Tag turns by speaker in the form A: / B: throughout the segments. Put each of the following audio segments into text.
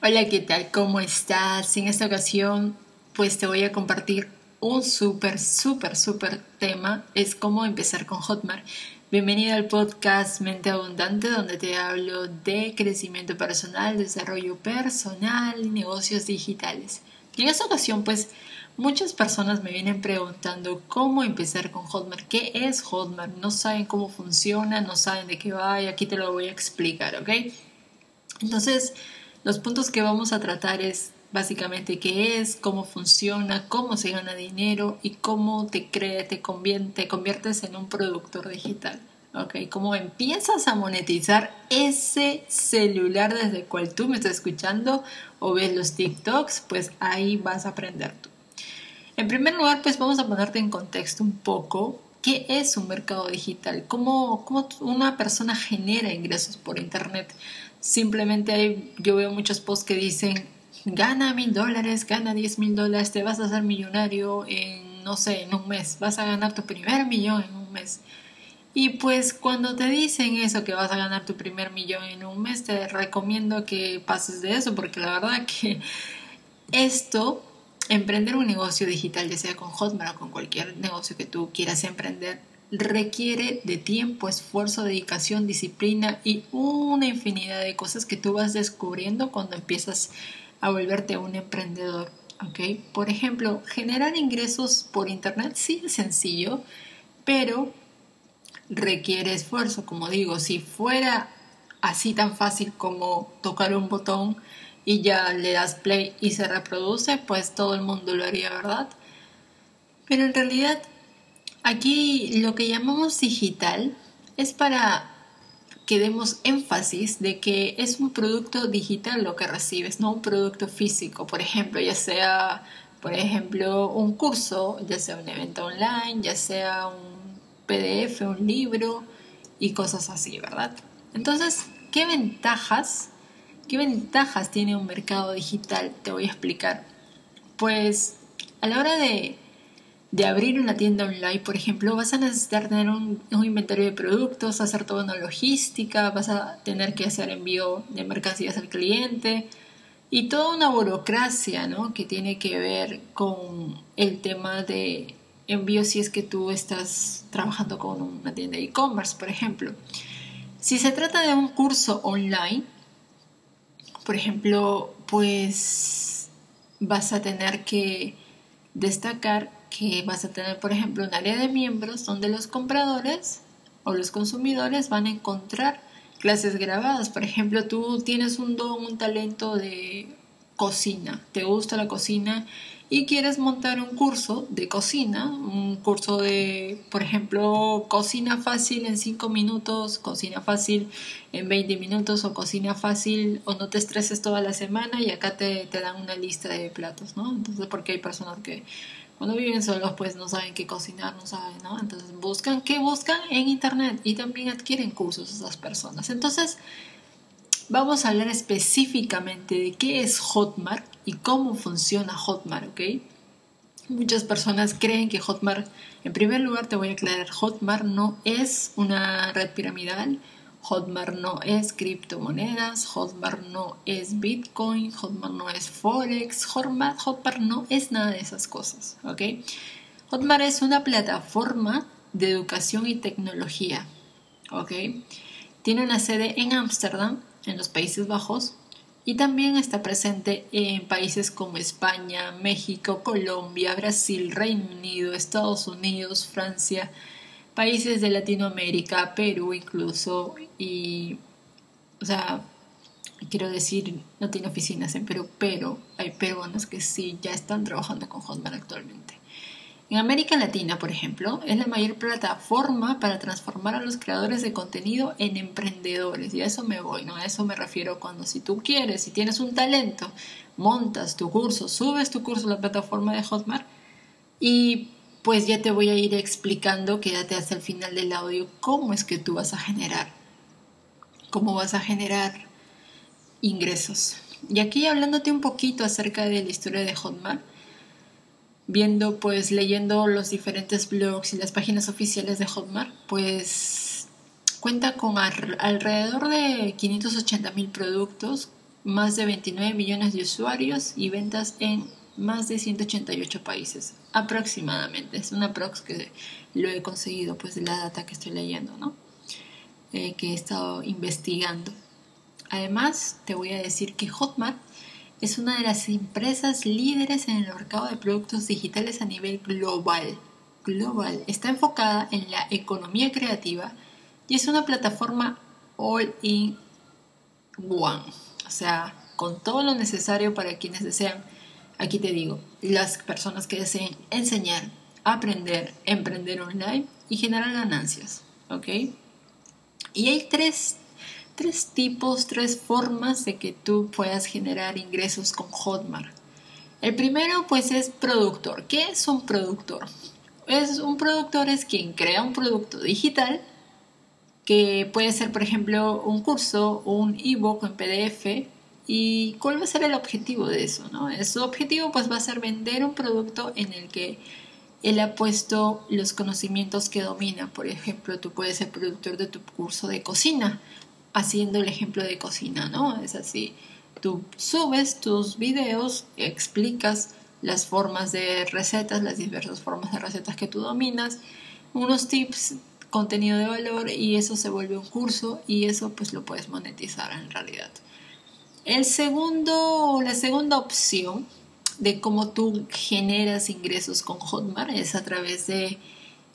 A: Hola, ¿qué tal? ¿Cómo estás? En esta ocasión, pues te voy a compartir un súper, súper, súper tema. Es cómo empezar con Hotmart. Bienvenida al podcast Mente Abundante, donde te hablo de crecimiento personal, desarrollo personal negocios digitales. Y en esta ocasión, pues, muchas personas me vienen preguntando cómo empezar con Hotmart. ¿Qué es Hotmart? No saben cómo funciona, no saben de qué va y aquí te lo voy a explicar, ¿ok? Entonces, los puntos que vamos a tratar es básicamente qué es, cómo funciona, cómo se gana dinero y cómo te, cree, te, te conviertes en un productor digital. ¿ok? Cómo empiezas a monetizar ese celular desde el cual tú me estás escuchando o ves los TikToks, pues ahí vas a aprender tú. En primer lugar, pues vamos a ponerte en contexto un poco qué es un mercado digital, cómo, cómo una persona genera ingresos por Internet. Simplemente yo veo muchos posts que dicen, gana mil dólares, gana diez mil dólares, te vas a hacer millonario en, no sé, en un mes, vas a ganar tu primer millón en un mes. Y pues cuando te dicen eso, que vas a ganar tu primer millón en un mes, te recomiendo que pases de eso, porque la verdad que esto, emprender un negocio digital, ya sea con Hotmart o con cualquier negocio que tú quieras emprender, requiere de tiempo, esfuerzo, dedicación, disciplina y una infinidad de cosas que tú vas descubriendo cuando empiezas a volverte un emprendedor. Por ejemplo, generar ingresos por internet sí es sencillo, pero requiere esfuerzo. Como digo, si fuera así tan fácil como tocar un botón y ya le das play y se reproduce, pues todo el mundo lo haría, ¿verdad? Pero en realidad Aquí lo que llamamos digital es para que demos énfasis de que es un producto digital lo que recibes, no un producto físico, por ejemplo, ya sea, por ejemplo, un curso, ya sea un evento online, ya sea un PDF, un libro y cosas así, ¿verdad? Entonces, ¿qué ventajas, qué ventajas tiene un mercado digital? Te voy a explicar. Pues a la hora de de abrir una tienda online, por ejemplo, vas a necesitar tener un, inventario de productos, hacer toda una logística, vas a tener que hacer envío de mercancías al cliente y toda una burocracia ¿no? que tiene que ver con el tema de envío si es que tú estás trabajando con una tienda de e-commerce, por ejemplo. Si se trata de un curso online, por ejemplo, pues vas a tener que destacar que vas a tener, por ejemplo, un área de miembros donde los compradores o los consumidores van a encontrar clases grabadas. Por ejemplo, tú tienes un don, un talento de cocina, te gusta la cocina y quieres montar un curso de cocina, un curso de, por ejemplo, cocina fácil en 5 minutos, cocina fácil en 20 minutos o cocina fácil o no te estreses toda la semana y acá te, te dan una lista de platos, ¿no? Entonces, porque hay personas que cuando viven solos pues no saben qué cocinar, no saben, ¿no? Entonces buscan, ¿qué buscan? En internet y también adquieren cursos esas personas. Entonces vamos a hablar específicamente de qué es Hotmart y cómo funciona Hotmart, ¿ok? Muchas personas creen que Hotmart, en primer lugar te voy a aclarar, Hotmart no es una red piramidal, Hotmart no es criptomonedas, Hotmart no es Bitcoin, Hotmart no es Forex, Hotmart, no es nada de esas cosas, ¿ok? Hotmart es una plataforma de educación y tecnología, ¿ok? Tiene una sede en Ámsterdam, en los Países Bajos, y también está presente en países como España, México, Colombia, Brasil, Reino Unido, Estados Unidos, Francia, países de Latinoamérica, Perú incluso, y, o sea, quiero decir, no tiene oficinas en Perú, pero hay peruanos que sí ya están trabajando con Hotmart actualmente. En América Latina, por ejemplo, es la mayor plataforma para transformar a los creadores de contenido en emprendedores. Y a eso me voy, ¿no? A eso me refiero cuando si tú quieres, si tienes un talento, montas tu curso, subes tu curso a la plataforma de Hotmart y pues ya te voy a ir explicando, quédate hasta el final del audio, cómo es que tú vas a generar, cómo vas a generar ingresos. Y aquí hablándote un poquito acerca de la historia de Hotmart, viendo pues leyendo los diferentes blogs y las páginas oficiales de Hotmart, pues cuenta con alrededor de 580 mil productos más de 29 millones de usuarios y ventas en más de 188 países aproximadamente. Es una prox que lo he conseguido pues de la data que estoy leyendo, ¿no? Eh, que he estado investigando. Además, te voy a decir que Hotmart es una de las empresas líderes en el mercado de productos digitales a nivel global. Global. Está enfocada en la economía creativa y es una plataforma all in one. O sea, con todo lo necesario para quienes desean, aquí te digo, las personas que deseen enseñar, aprender, emprender online y generar ganancias. ¿Ok? Y hay tres, tres tipos, tres formas de que tú puedas generar ingresos con Hotmart. El primero pues es productor. ¿Qué es un productor? Es un productor es quien crea un producto digital que puede ser, por ejemplo, un curso, un ebook en PDF. ¿Y cuál va a ser el objetivo de eso? ¿no? Su objetivo pues va a ser vender un producto en el que él ha puesto los conocimientos que domina. Por ejemplo, tú puedes ser productor de tu curso de cocina, haciendo el ejemplo de cocina, ¿no? Es así. Tú subes tus videos, explicas las formas de recetas, las diversas formas de recetas que tú dominas, unos tips contenido de valor y eso se vuelve un curso y eso pues lo puedes monetizar en realidad. El segundo, la segunda opción de cómo tú generas ingresos con Hotmart es a través de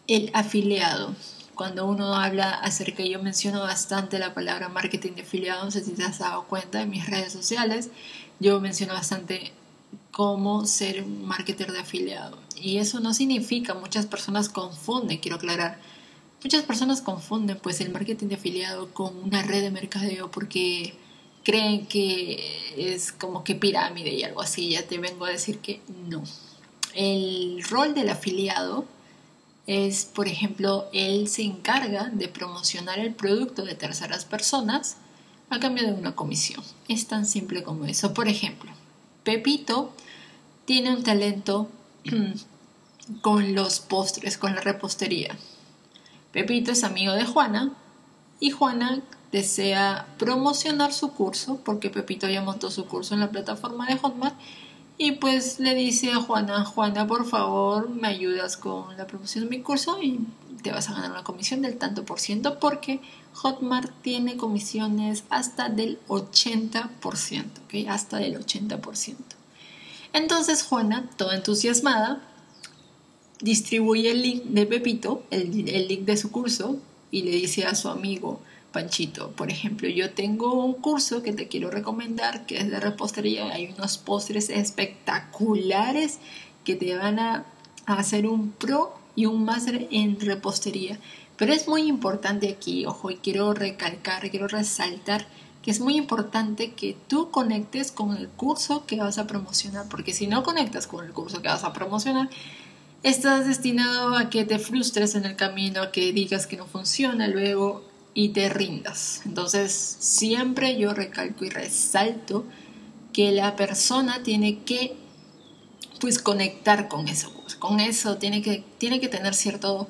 A: el afiliado. Cuando uno habla acerca, yo menciono bastante la palabra marketing de afiliado, no sé si te has dado cuenta en mis redes sociales, yo menciono bastante cómo ser un marketer de afiliado. Y eso no significa, muchas personas confunden, quiero aclarar, Muchas personas confunden pues el marketing de afiliado con una red de mercadeo porque creen que es como que pirámide y algo así. Ya te vengo a decir que no. El rol del afiliado es, por ejemplo, él se encarga de promocionar el producto de terceras personas a cambio de una comisión. Es tan simple como eso. Por ejemplo, Pepito tiene un talento con los postres, con la repostería. Pepito es amigo de Juana y Juana desea promocionar su curso porque Pepito ya montó su curso en la plataforma de Hotmart y pues le dice a Juana, Juana por favor me ayudas con la promoción de mi curso y te vas a ganar una comisión del tanto por ciento porque Hotmart tiene comisiones hasta del 80%, ¿ok? Hasta del 80%. Entonces Juana, toda entusiasmada, distribuye el link de Pepito, el, el link de su curso, y le dice a su amigo Panchito, por ejemplo, yo tengo un curso que te quiero recomendar, que es de repostería, hay unos postres espectaculares que te van a, hacer un pro y un máster en repostería. Pero es muy importante aquí, ojo, y quiero recalcar, quiero resaltar que es muy importante que tú conectes con el curso que vas a promocionar, porque si no conectas con el curso que vas a promocionar, estás destinado a que te frustres en el camino, a que digas que no funciona luego y te rindas. Entonces, siempre yo recalco y resalto que la persona tiene que pues conectar con eso, con eso tiene que, tiene que tener cierto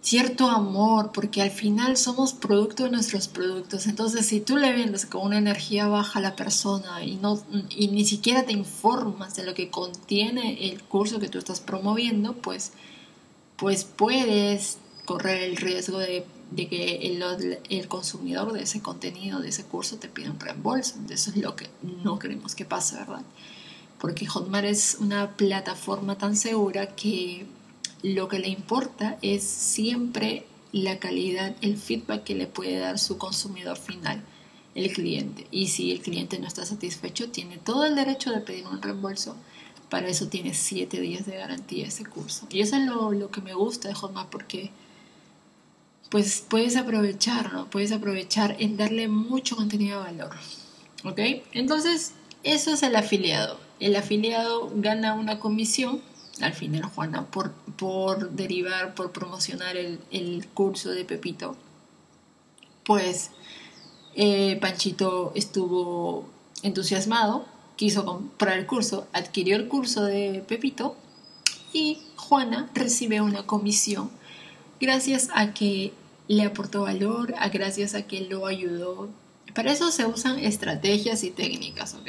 A: cierto amor, porque al final somos producto de nuestros productos. Entonces, si tú le vendes con una energía baja a la persona y, no, y ni siquiera te informas de lo que contiene el curso que tú estás promoviendo, pues, pues puedes correr el riesgo de, que el, consumidor de ese contenido, de ese curso, te pida un reembolso. Eso es lo que no queremos que pase, ¿verdad? Porque Hotmart es una plataforma tan segura que lo que le importa es siempre la calidad, el feedback que le puede dar su consumidor final, el cliente. Y si el cliente no está satisfecho, tiene todo el derecho de pedir un reembolso. Para eso tiene siete días de garantía ese curso. Y eso es lo, que me gusta de Hotmart porque pues puedes aprovechar, ¿no? Puedes aprovechar en darle mucho contenido de valor. ¿Ok? Entonces, eso es el afiliado. El afiliado gana una comisión al final Juana por, por derivar, por promocionar el, curso de Pepito, pues eh, Panchito estuvo entusiasmado, quiso comprar el curso, adquirió el curso de Pepito y Juana recibe una comisión gracias a que le aportó valor, a gracias a que lo ayudó Para eso se usan estrategias y técnicas, ¿ok?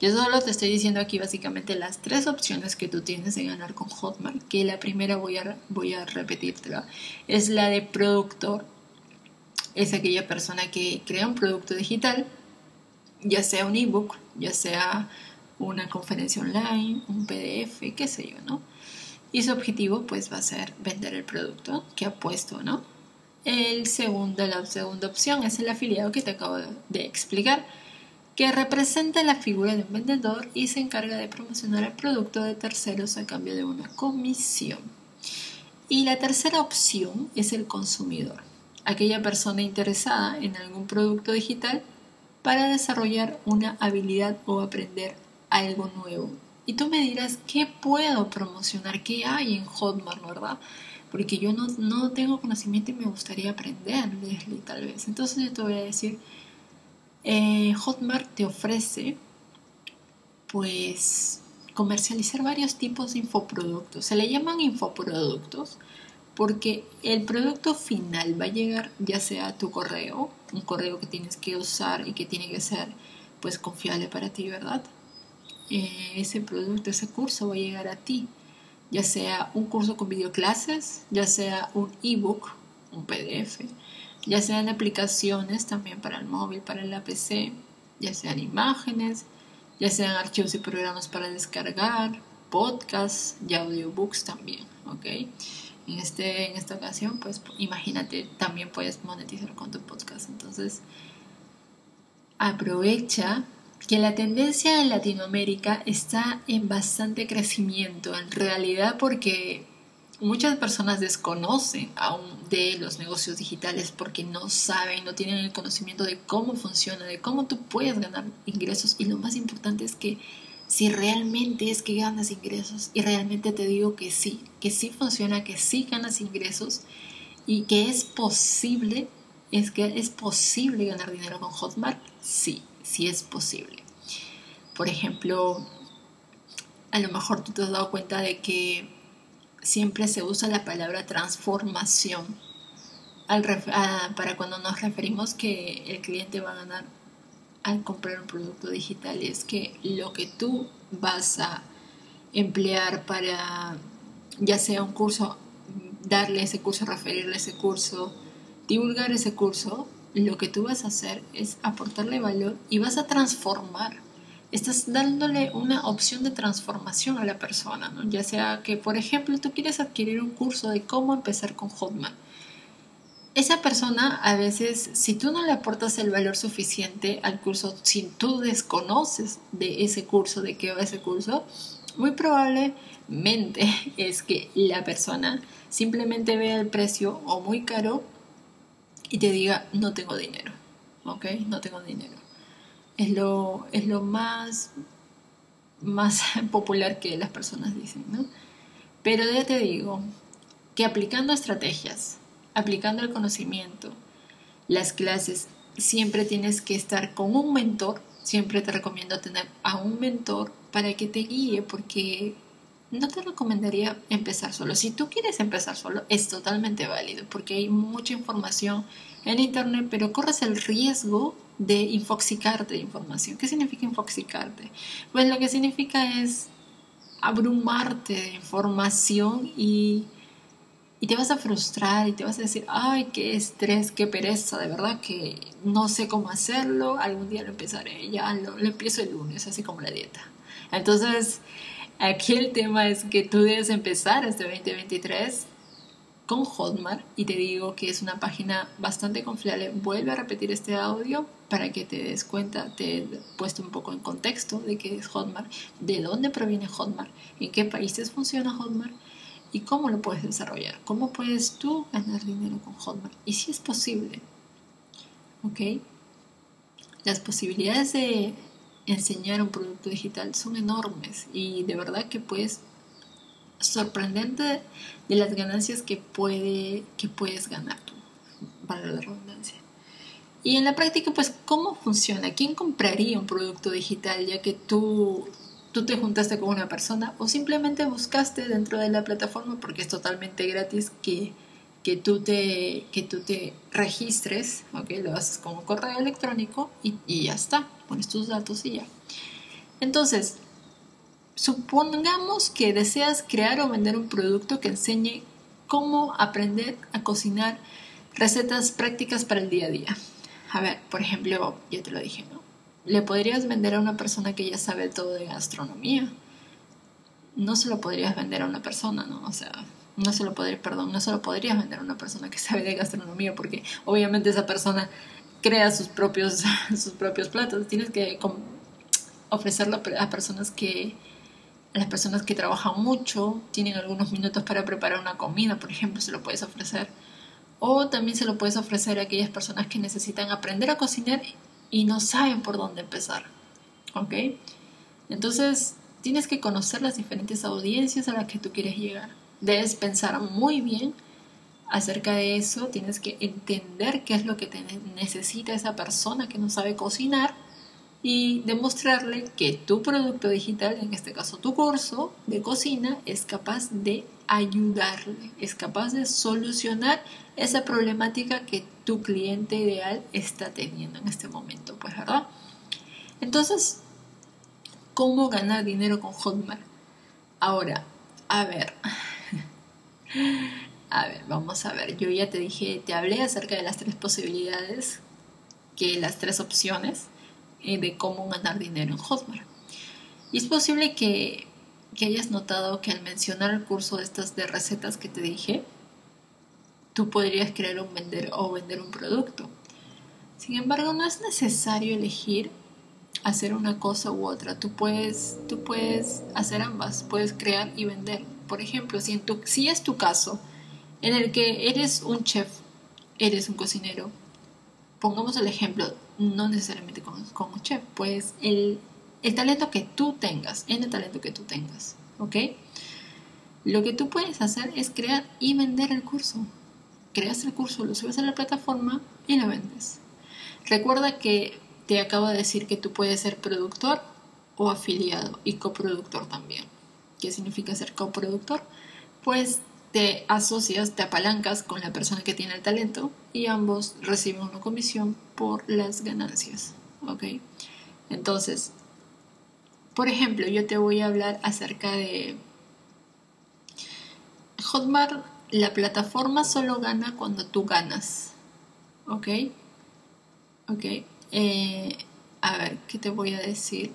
A: Yo solo te estoy diciendo aquí básicamente las tres opciones que tú tienes de ganar con Hotmart, que la primera voy a, voy a repetírtela, es la de productor. Es aquella persona que crea un producto digital, ya sea un ebook, ya sea una conferencia online, un PDF, qué sé yo, ¿no? Y su objetivo pues va a ser vender el producto que ha puesto, ¿no? El segundo, la segunda opción es el afiliado que te acabo de explicar, que representa la figura de un vendedor y se encarga de promocionar el producto de terceros a cambio de una comisión. Y la tercera opción es el consumidor, aquella persona interesada en algún producto digital para desarrollar una habilidad o aprender algo nuevo. Y tú me dirás, ¿qué puedo promocionar? ¿Qué hay en Hotmart, verdad? Porque yo no, tengo conocimiento y me gustaría aprender, Leslie, tal vez. Entonces yo te voy a decir, eh, Hotmart te ofrece, pues, comercializar varios tipos de infoproductos. Se le llaman infoproductos porque el producto final va a llegar ya sea a tu correo, un correo que tienes que usar y que tiene que ser pues confiable para ti, ¿verdad? Eh, ese producto, ese curso va a llegar a ti ya sea un curso con videoclases, ya sea un ebook, un PDF, ya sean aplicaciones también para el móvil, para el PC, ya sean imágenes, ya sean archivos y programas para descargar, podcasts y audiobooks también, ¿ok? En, este, en esta ocasión, pues imagínate, también puedes monetizar con tu podcast. Entonces, aprovecha que la tendencia en Latinoamérica está en bastante crecimiento, en realidad porque muchas personas desconocen aún de los negocios digitales porque no saben, no tienen el conocimiento de cómo funciona, de cómo tú puedes ganar ingresos. Y lo más importante es que si realmente es que ganas ingresos y realmente te digo que sí, que sí funciona, que sí ganas ingresos y que es posible, es que es posible ganar dinero con Hotmart, sí, si es posible. Por ejemplo, a lo mejor tú te has dado cuenta de que siempre se usa la palabra transformación para cuando nos referimos que el cliente va a ganar al comprar un producto digital. Es que lo que tú vas a emplear para, ya sea un curso, darle ese curso, referirle ese curso, divulgar ese curso, lo que tú vas a hacer es aportarle valor y vas a transformar. Estás dándole una opción de transformación a la persona, ¿no? ya sea que, por ejemplo, tú quieres adquirir un curso de cómo empezar con Hotmart. Esa persona a veces, si tú no le aportas el valor suficiente al curso, si tú desconoces de ese curso, de qué va ese curso, muy probablemente es que la persona simplemente vea el precio o muy caro y te diga, no tengo dinero, ¿ok? No tengo dinero. Es lo, es lo más, más popular que las personas dicen, ¿no? Pero ya te digo que aplicando estrategias, aplicando el conocimiento, las clases, siempre tienes que estar con un mentor. Siempre te recomiendo tener a un mentor para que te guíe, porque no te recomendaría empezar solo. Si tú quieres empezar solo, es totalmente válido porque hay mucha información en Internet, pero corres el riesgo de infoxicarte de información. ¿Qué significa infoxicarte? Pues lo que significa es abrumarte de información y, y te vas a frustrar y te vas a decir, ay, qué estrés, qué pereza, de verdad que no sé cómo hacerlo, algún día lo empezaré, ya lo, lo empiezo el lunes, así como la dieta. Entonces, Aquí el tema es que tú debes empezar este 2023 con Hotmart y te digo que es una página bastante confiable. Vuelve a repetir este audio para que te des cuenta, te he puesto un poco en contexto de qué es Hotmart, de dónde proviene Hotmart, en qué países funciona Hotmart y cómo lo puedes desarrollar, cómo puedes tú ganar dinero con Hotmart y si es posible. ¿Ok? Las posibilidades de enseñar un producto digital son enormes y de verdad que puedes sorprendente de las ganancias que, puede, que puedes ganar tú, para la redundancia. Y en la práctica, pues, ¿cómo funciona? ¿Quién compraría un producto digital ya que tú, tú te juntaste con una persona o simplemente buscaste dentro de la plataforma porque es totalmente gratis que que tú te, que tú te registres, ¿ok? Lo haces con un correo electrónico y, y ya está, pones tus datos y ya. Entonces, supongamos que deseas crear o vender un producto que enseñe cómo aprender a cocinar recetas prácticas para el día a día. A ver, por ejemplo, ya te lo dije, ¿no? Le podrías vender a una persona que ya sabe todo de gastronomía. No se lo podrías vender a una persona, ¿no? O sea, no se lo podría, perdón, no se lo podrías vender a una persona que sabe de gastronomía porque obviamente esa persona crea sus propios, sus propios platos. Tienes que ofrecerlo a personas que, a las personas que trabajan mucho, tienen algunos minutos para preparar una comida, por ejemplo, se lo puedes ofrecer. O también se lo puedes ofrecer a aquellas personas que necesitan aprender a cocinar y no saben por dónde empezar. ¿Ok? Entonces, tienes que conocer las diferentes audiencias a las que tú quieres llegar debes pensar muy bien acerca de eso, tienes que entender qué es lo que necesita esa persona que no sabe cocinar y demostrarle que tu producto digital, en este caso tu curso de cocina, es capaz de ayudarle, es capaz de solucionar esa problemática que tu cliente ideal está teniendo en este momento, pues, ¿verdad? Entonces, ¿cómo ganar dinero con Hotmart? Ahora, a ver, a ver, vamos a ver. Yo ya te dije, te hablé acerca de las tres posibilidades, que las tres opciones eh, de cómo ganar dinero en Hotmart. Y es posible que, que hayas notado que al mencionar el curso de estas de recetas que te dije, tú podrías crear un vender o vender un producto. Sin embargo, no es necesario elegir hacer una cosa u otra. Tú puedes, tú puedes hacer ambas, puedes crear y vender. Por ejemplo, si, es tu caso en el que eres un chef, eres un cocinero, pongamos el ejemplo, no necesariamente como, un chef, pues el, el talento que tú tengas, en el talento que tú tengas, ¿ok? Lo que tú puedes hacer es crear y vender el curso. Creas el curso, lo subes a la plataforma y lo vendes. Recuerda que te acabo de decir que tú puedes ser productor o afiliado y coproductor también. ¿Qué significa ser coproductor? Pues te asocias, te apalancas con la persona que tiene el talento y ambos reciben una comisión por las ganancias. ¿Ok? Entonces, por ejemplo, yo te voy a hablar acerca de Hotmart. La plataforma solo gana cuando tú ganas. ¿Ok? ¿Ok? Eh, a ver, ¿qué te voy a decir?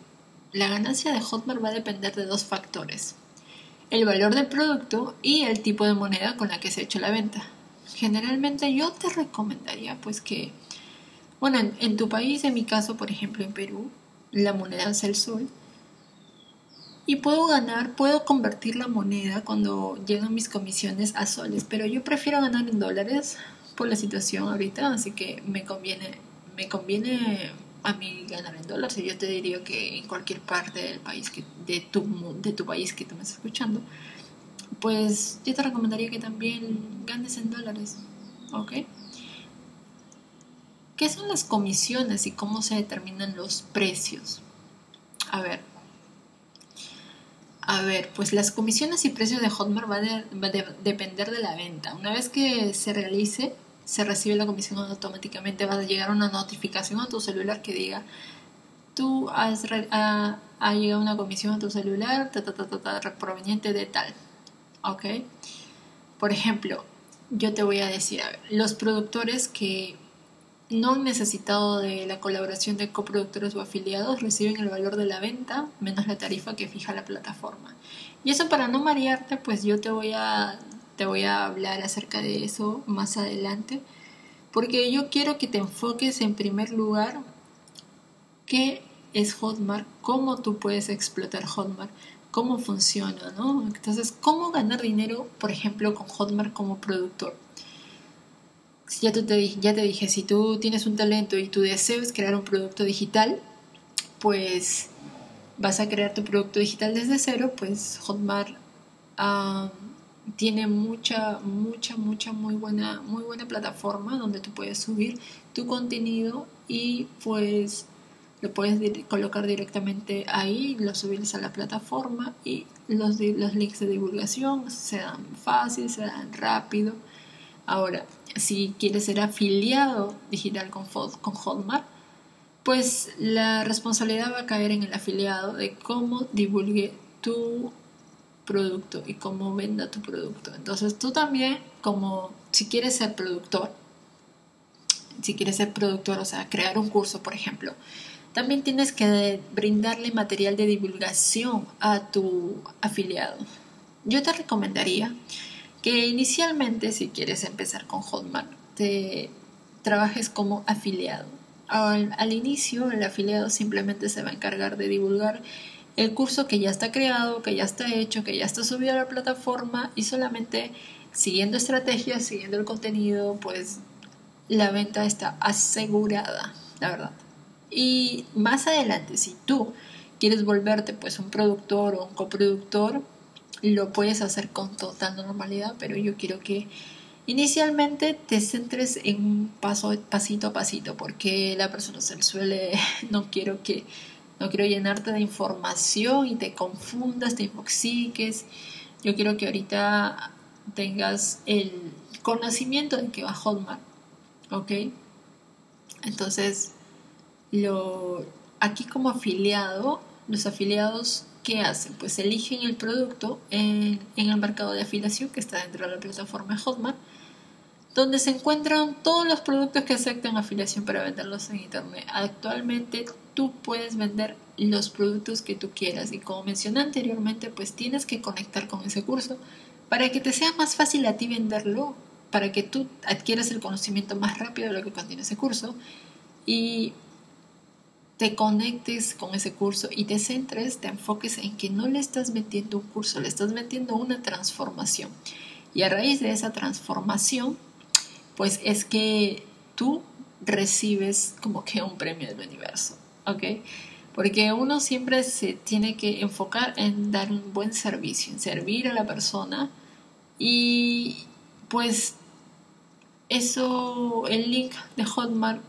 A: La ganancia de Hotmart va a depender de dos factores. El valor del producto y el tipo de moneda con la que se ha hecho la venta. Generalmente yo te recomendaría pues que, bueno, en, tu país, en mi caso, por ejemplo, en Perú, la moneda es el sol. Y puedo ganar, puedo convertir la moneda cuando llegan mis comisiones a soles, pero yo prefiero ganar en dólares por la situación ahorita, así que me conviene, me conviene a mí ganar en dólares. Yo te diría que en cualquier parte del país que, de, tu, de tu país que tú me estás escuchando, pues yo te recomendaría que también ganes en dólares. ¿Ok? ¿Qué son las comisiones y cómo se determinan los precios? A ver. A ver, pues las comisiones y precios de Hotmart van a depender de la venta. Una vez que se realice se recibe la comisión automáticamente, va a llegar una notificación a tu celular que diga, tú has ha, llegado una comisión a tu celular proveniente de tal. ¿Ok? Por ejemplo, yo te voy a decir, los productores que no han necesitado de la colaboración de coproductores o afiliados reciben el valor de la venta menos la tarifa que fija la plataforma. Y eso para no marearte, pues yo te voy a te voy a hablar acerca de eso más adelante, porque yo quiero que te enfoques en primer lugar qué es Hotmart, cómo tú puedes explotar Hotmart, cómo funciona, ¿no? Entonces, cómo ganar dinero, por ejemplo, con Hotmart como productor. Ya, te, ya te dije, si tú tienes un talento y tu deseo es crear un producto digital, pues vas a crear tu producto digital desde cero, pues Hotmart tiene mucha, mucha, mucha, muy buena, muy buena plataforma donde tú puedes subir tu contenido y pues lo puedes colocar directamente ahí, lo subes a la plataforma y los, los links de divulgación se dan fácil, se dan rápido. Ahora, si quieres ser afiliado digital con, con Hotmart, pues la responsabilidad va a caer en el afiliado de cómo divulgue tu producto y cómo venda tu producto. Entonces tú también, como si quieres ser productor, si quieres ser productor, o sea, crear un curso, por ejemplo, también tienes que brindarle material de divulgación a tu afiliado. Yo te recomendaría que inicialmente, si quieres empezar con Hotmart, te trabajes como afiliado. Al, al inicio, el afiliado simplemente se va a encargar de divulgar el curso que ya está creado, que ya está hecho, que ya está subido a la plataforma y solamente siguiendo estrategias, siguiendo el contenido, pues la venta está asegurada, la verdad. Y más adelante, si tú quieres volverte pues un productor o un coproductor, lo puedes hacer con total normalidad, pero yo quiero que inicialmente te centres en un paso pasito a pasito, porque la persona se suele, no quiero que no quiero llenarte de información y te confundas, te infoxiques. Yo quiero que ahorita tengas el conocimiento de que va Hotmart, ¿ok? Entonces, lo, aquí como afiliado, los afiliados, ¿qué hacen? Pues eligen el producto en, en el mercado de afiliación que está dentro de la plataforma Hotmart donde se encuentran todos los productos que aceptan afiliación para venderlos en internet. Actualmente tú puedes vender los productos que tú quieras y como mencioné anteriormente, pues tienes que conectar con ese curso para que te sea más fácil a ti venderlo, para que tú adquieras el conocimiento más rápido de lo que contiene ese curso y te conectes con ese curso y te centres, te enfoques en que no le estás metiendo un curso, le estás metiendo una transformación. Y a raíz de esa transformación, pues es que tú recibes como que un premio del universo, ¿ok? Porque uno siempre se tiene que enfocar en dar un buen servicio, en servir a la persona y pues eso, el link de Hotmart,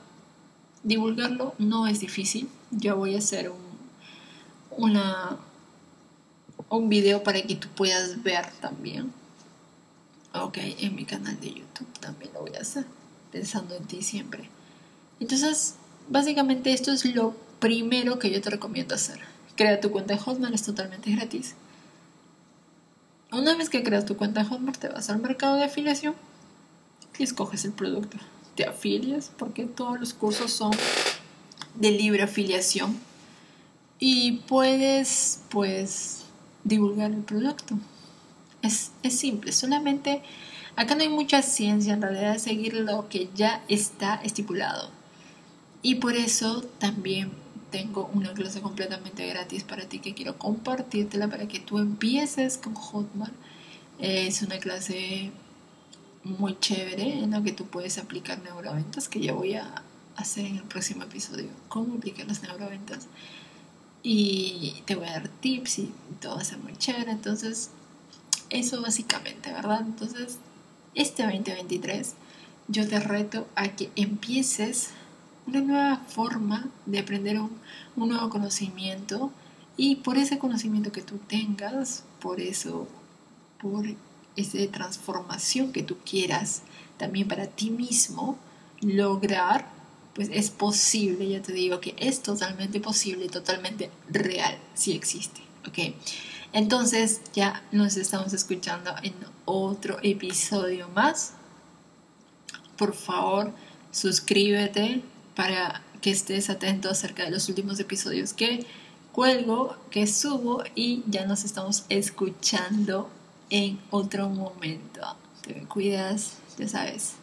A: divulgarlo no es difícil. Yo voy a hacer un, una, un video para que tú puedas ver también Ok, en mi canal de YouTube también lo voy a hacer, pensando en ti siempre. Entonces, básicamente esto es lo primero que yo te recomiendo hacer. Crea tu cuenta de Hotmart, es totalmente gratis. Una vez que creas tu cuenta de Hotmart, te vas al mercado de afiliación y escoges el producto. Te afilias porque todos los cursos son de libre afiliación y puedes pues divulgar el producto. Es, simple, solamente acá no hay mucha ciencia en realidad de seguir lo que ya está estipulado. Y por eso también tengo una clase completamente gratis para ti que quiero compartírtela para que tú empieces con Hotmart. Es una clase muy chévere en la que tú puedes aplicar neuroventas, que ya voy a hacer en el próximo episodio, cómo aplicar las neuroventas. Y te voy a dar tips y todo va a ser muy chévere. Entonces, eso básicamente, ¿verdad? Entonces, este 2023 yo te reto a que empieces una nueva forma de aprender un, nuevo conocimiento y por ese conocimiento que tú tengas, por eso, por esa transformación que tú quieras también para ti mismo lograr, pues es posible, ya te digo que es totalmente posible, totalmente real, si existe, ¿ok? Entonces ya nos estamos escuchando en otro episodio más. Por favor, suscríbete para que estés atento acerca de los últimos episodios que cuelgo, que subo y ya nos estamos escuchando en otro momento. Te cuidas, ya sabes.